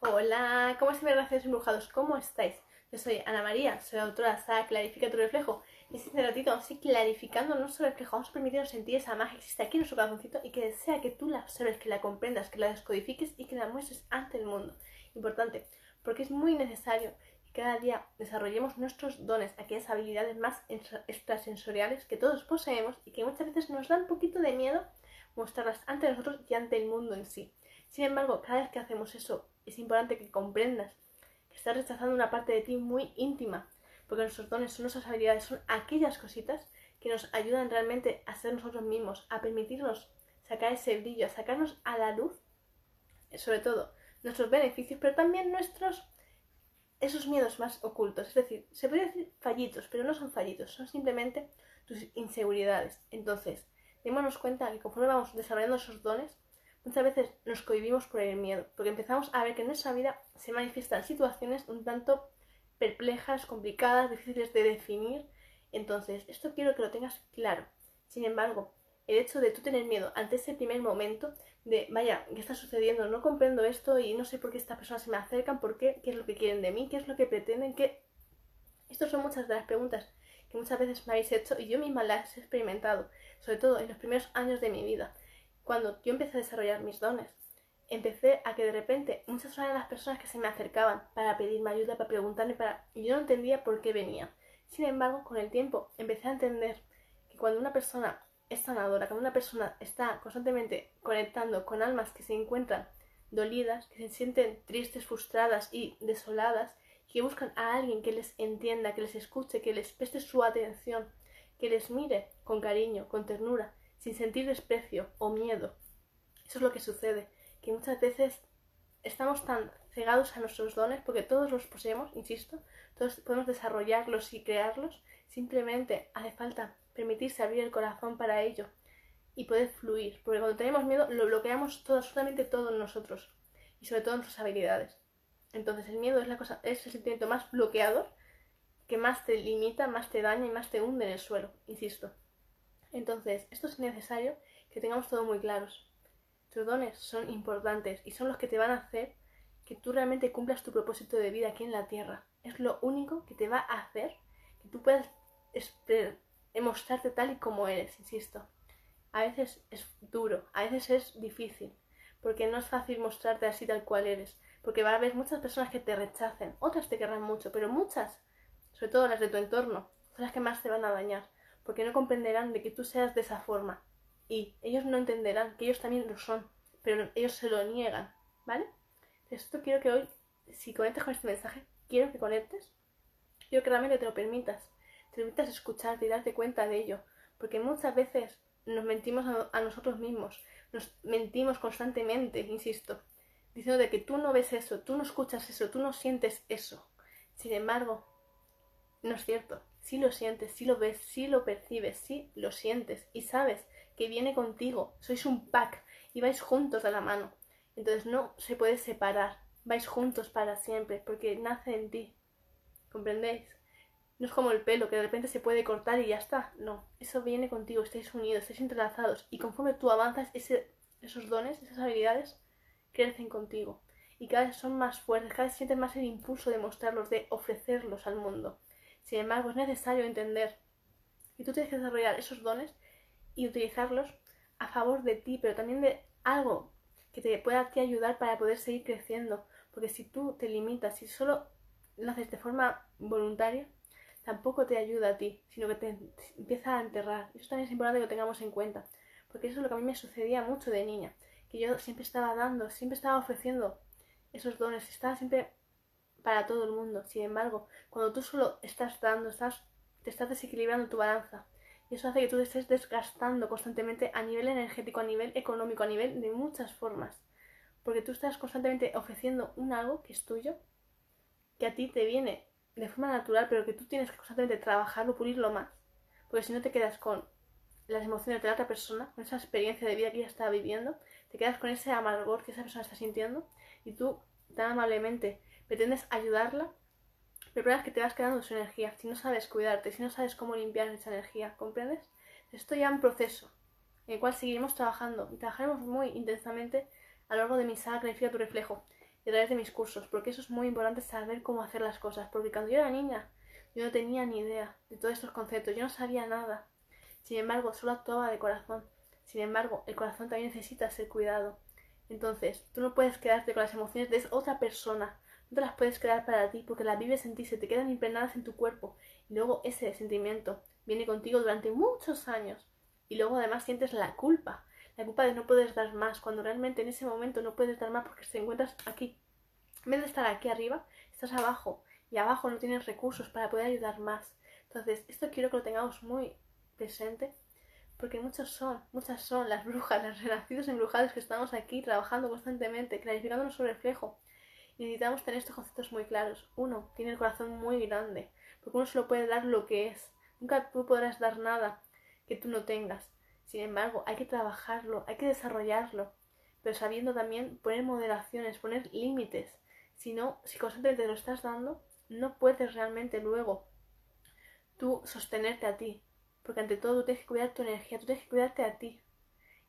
Hola, ¿cómo estáis, gracias embrujados? ¿Cómo estáis? Yo soy Ana María, soy autora de Sara Clarifica tu reflejo. Y este ratito vamos a ir clarificando nuestro reflejo, vamos a permitirnos sentir esa magia que existe aquí en nuestro corazoncito y que desea que tú la observes, que la comprendas, que la descodifiques y que la muestres ante el mundo. Importante, porque es muy necesario que cada día desarrollemos nuestros dones, aquellas habilidades más extrasensoriales que todos poseemos y que muchas veces nos da un poquito de miedo mostrarlas ante nosotros y ante el mundo en sí. Sin embargo, cada vez que hacemos eso, es importante que comprendas que estás rechazando una parte de ti muy íntima, porque nuestros dones son nuestras habilidades, son aquellas cositas que nos ayudan realmente a ser nosotros mismos, a permitirnos sacar ese brillo, a sacarnos a la luz, sobre todo, nuestros beneficios, pero también nuestros esos miedos más ocultos. Es decir, se puede decir fallitos, pero no son fallitos, son simplemente tus inseguridades. Entonces, démonos cuenta que conforme vamos desarrollando esos dones, muchas veces nos cohibimos por el miedo, porque empezamos a ver que en nuestra vida se manifiestan situaciones un tanto perplejas, complicadas, difíciles de definir. Entonces, esto quiero que lo tengas claro. Sin embargo, el hecho de tú tener miedo ante ese primer momento de, vaya, ¿qué está sucediendo? No comprendo esto y no sé por qué estas personas se me acercan, por qué, qué es lo que quieren de mí, qué es lo que pretenden, qué... Estas son muchas de las preguntas que muchas veces me habéis hecho y yo misma las he experimentado, sobre todo en los primeros años de mi vida cuando yo empecé a desarrollar mis dones, empecé a que de repente muchas eran las personas que se me acercaban para pedirme ayuda, para preguntarme, para... y yo no entendía por qué venían. Sin embargo, con el tiempo empecé a entender que cuando una persona es sanadora, cuando una persona está constantemente conectando con almas que se encuentran dolidas, que se sienten tristes, frustradas y desoladas, que buscan a alguien que les entienda, que les escuche, que les preste su atención, que les mire con cariño, con ternura, sin sentir desprecio o miedo. Eso es lo que sucede, que muchas veces estamos tan cegados a nuestros dones porque todos los poseemos, insisto, todos podemos desarrollarlos y crearlos, simplemente hace falta permitirse abrir el corazón para ello y poder fluir, porque cuando tenemos miedo lo bloqueamos todo, absolutamente todo en nosotros y sobre todo en nuestras habilidades. Entonces el miedo es la cosa, es el sentimiento más bloqueador que más te limita, más te daña y más te hunde en el suelo, insisto. Entonces, esto es necesario que tengamos todo muy claros. Tus dones son importantes y son los que te van a hacer que tú realmente cumplas tu propósito de vida aquí en la tierra. Es lo único que te va a hacer que tú puedas mostrarte tal y como eres, insisto. A veces es duro, a veces es difícil, porque no es fácil mostrarte así tal cual eres, porque va a haber muchas personas que te rechacen, otras te querrán mucho, pero muchas, sobre todo las de tu entorno, son las que más te van a dañar porque no comprenderán de que tú seas de esa forma. Y ellos no entenderán que ellos también lo son, pero ellos se lo niegan, ¿vale? Esto quiero que hoy, si conectas con este mensaje, quiero que conectes, quiero que realmente te lo permitas, te permitas escucharte y darte cuenta de ello, porque muchas veces nos mentimos a, a nosotros mismos, nos mentimos constantemente, insisto, diciendo de que tú no ves eso, tú no escuchas eso, tú no sientes eso. Sin embargo, no es cierto si lo sientes, si lo ves, si lo percibes, si lo sientes y sabes que viene contigo, sois un pack y vais juntos de la mano. Entonces no se puede separar, vais juntos para siempre porque nace en ti. ¿Comprendéis? No es como el pelo que de repente se puede cortar y ya está. No, eso viene contigo, estáis unidos, estáis entrelazados y conforme tú avanzas, esos dones, esas habilidades crecen contigo y cada vez son más fuertes, cada vez sientes más el impulso de mostrarlos, de ofrecerlos al mundo. Sin embargo, es necesario entender que tú tienes que desarrollar esos dones y utilizarlos a favor de ti, pero también de algo que te pueda ayudar para poder seguir creciendo. Porque si tú te limitas, si solo lo haces de forma voluntaria, tampoco te ayuda a ti, sino que te empieza a enterrar. Eso también es importante que lo tengamos en cuenta, porque eso es lo que a mí me sucedía mucho de niña, que yo siempre estaba dando, siempre estaba ofreciendo esos dones, estaba siempre para todo el mundo. Sin embargo, cuando tú solo estás dando, estás, te estás desequilibrando tu balanza. Y eso hace que tú te estés desgastando constantemente a nivel energético, a nivel económico, a nivel de muchas formas. Porque tú estás constantemente ofreciendo un algo que es tuyo, que a ti te viene de forma natural, pero que tú tienes que constantemente trabajarlo, pulirlo más. Porque si no te quedas con las emociones de la otra persona, con esa experiencia de vida que ella está viviendo, te quedas con ese amargor que esa persona está sintiendo y tú tan amablemente pretendes ayudarla, pero es que te vas quedando su energía, si no sabes cuidarte, si no sabes cómo limpiar esa energía, ¿comprendes? Esto ya es un proceso en el cual seguiremos trabajando y trabajaremos muy intensamente a lo largo de mi saga Clarifica tu reflejo. y a través de mis cursos, porque eso es muy importante saber cómo hacer las cosas, porque cuando yo era niña yo no tenía ni idea de todos estos conceptos, yo no sabía nada. Sin embargo, solo actuaba de corazón. Sin embargo, el corazón también necesita ser cuidado. Entonces, tú no puedes quedarte con las emociones de otra persona, no te las puedes quedar para ti porque las vives en ti, se te quedan impregnadas en tu cuerpo y luego ese sentimiento viene contigo durante muchos años y luego además sientes la culpa, la culpa de no poder dar más cuando realmente en ese momento no puedes dar más porque te encuentras aquí. En vez de estar aquí arriba, estás abajo y abajo no tienes recursos para poder ayudar más. Entonces, esto quiero que lo tengamos muy presente porque muchos son, muchas son las brujas, las renacidos embrujados que estamos aquí trabajando constantemente, clarificando nuestro reflejo. Necesitamos tener estos conceptos muy claros. Uno, tiene el corazón muy grande, porque uno solo puede dar lo que es. Nunca tú podrás dar nada que tú no tengas. Sin embargo, hay que trabajarlo, hay que desarrollarlo, pero sabiendo también poner moderaciones, poner límites. Si no, si constantemente te lo estás dando, no puedes realmente luego tú sostenerte a ti, porque ante todo tú tienes que cuidar tu energía, tú tienes que cuidarte a ti.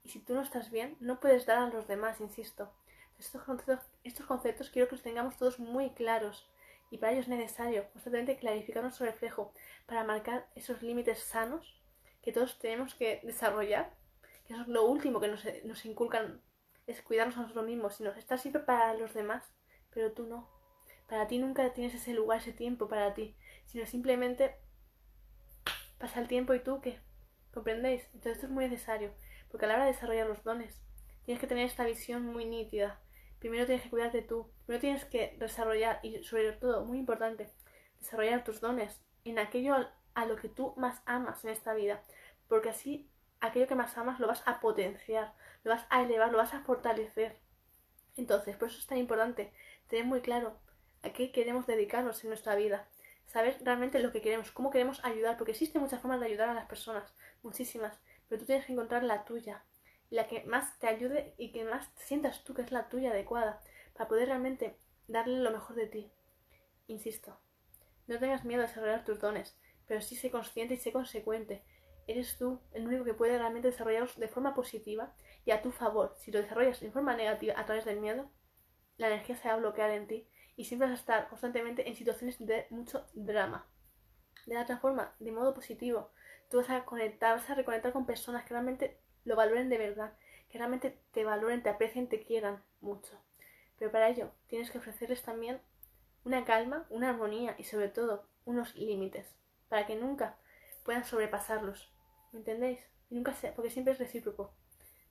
Y si tú no estás bien, no puedes dar a los demás, insisto. Estos conceptos, estos conceptos quiero que los tengamos todos muy claros y para ello es necesario constantemente clarificar nuestro reflejo para marcar esos límites sanos que todos tenemos que desarrollar, que eso es lo último que nos, nos inculcan, es cuidarnos a nosotros mismos, sino estar siempre para los demás, pero tú no. Para ti nunca tienes ese lugar, ese tiempo para ti, sino simplemente pasa el tiempo y tú qué. ¿Comprendéis? Entonces esto es muy necesario, porque a la hora de desarrollar los dones, tienes que tener esta visión muy nítida. Primero tienes que cuidarte tú, primero tienes que desarrollar, y sobre todo, muy importante, desarrollar tus dones en aquello a lo que tú más amas en esta vida, porque así aquello que más amas lo vas a potenciar, lo vas a elevar, lo vas a fortalecer. Entonces, por eso es tan importante tener muy claro a qué queremos dedicarnos en nuestra vida, saber realmente lo que queremos, cómo queremos ayudar, porque existen muchas formas de ayudar a las personas, muchísimas, pero tú tienes que encontrar la tuya, la que más te ayude y que más sientas tú que es la tuya adecuada, para poder realmente darle lo mejor de ti. Insisto, no tengas miedo a desarrollar tus dones, pero sí sé consciente y sé consecuente. Eres tú el único que puede realmente desarrollarlos de forma positiva y a tu favor. Si lo desarrollas de forma negativa a través del miedo, la energía se va a bloquear en ti y siempre vas a estar constantemente en situaciones de mucho drama. De la otra forma, de modo positivo, tú vas a conectar, vas a reconectar con personas que realmente lo valoren de verdad, que realmente te valoren, te aprecien, te quieran mucho. Pero para ello tienes que ofrecerles también una calma, una armonía y sobre todo unos límites, para que nunca puedan sobrepasarlos. ¿Me entendéis? Y nunca sea, porque siempre es recíproco.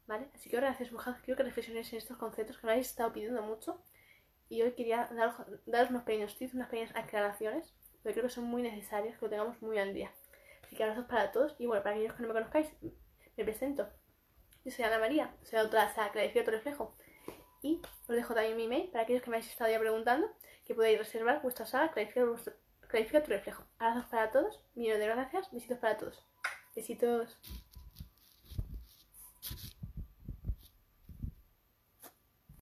¿Vale? Así que ahora, gracias, mujeres, quiero que reflexionéis en estos conceptos que me habéis estado pidiendo mucho y hoy quería daros, unos pequeños tips, unas pequeñas aclaraciones, porque creo que son muy necesarias, que lo tengamos muy al día. Así que abrazos para todos y bueno, para aquellos que no me conozcáis, me presento. Yo soy Ana María, soy autora de Clarifica tu reflejo y os dejo también mi email para aquellos que me habéis estado ya preguntando que podéis reservar vuestra saga Clarifica, tu reflejo. Abrazos para todos, millones de gracias, besitos para todos. Besitos.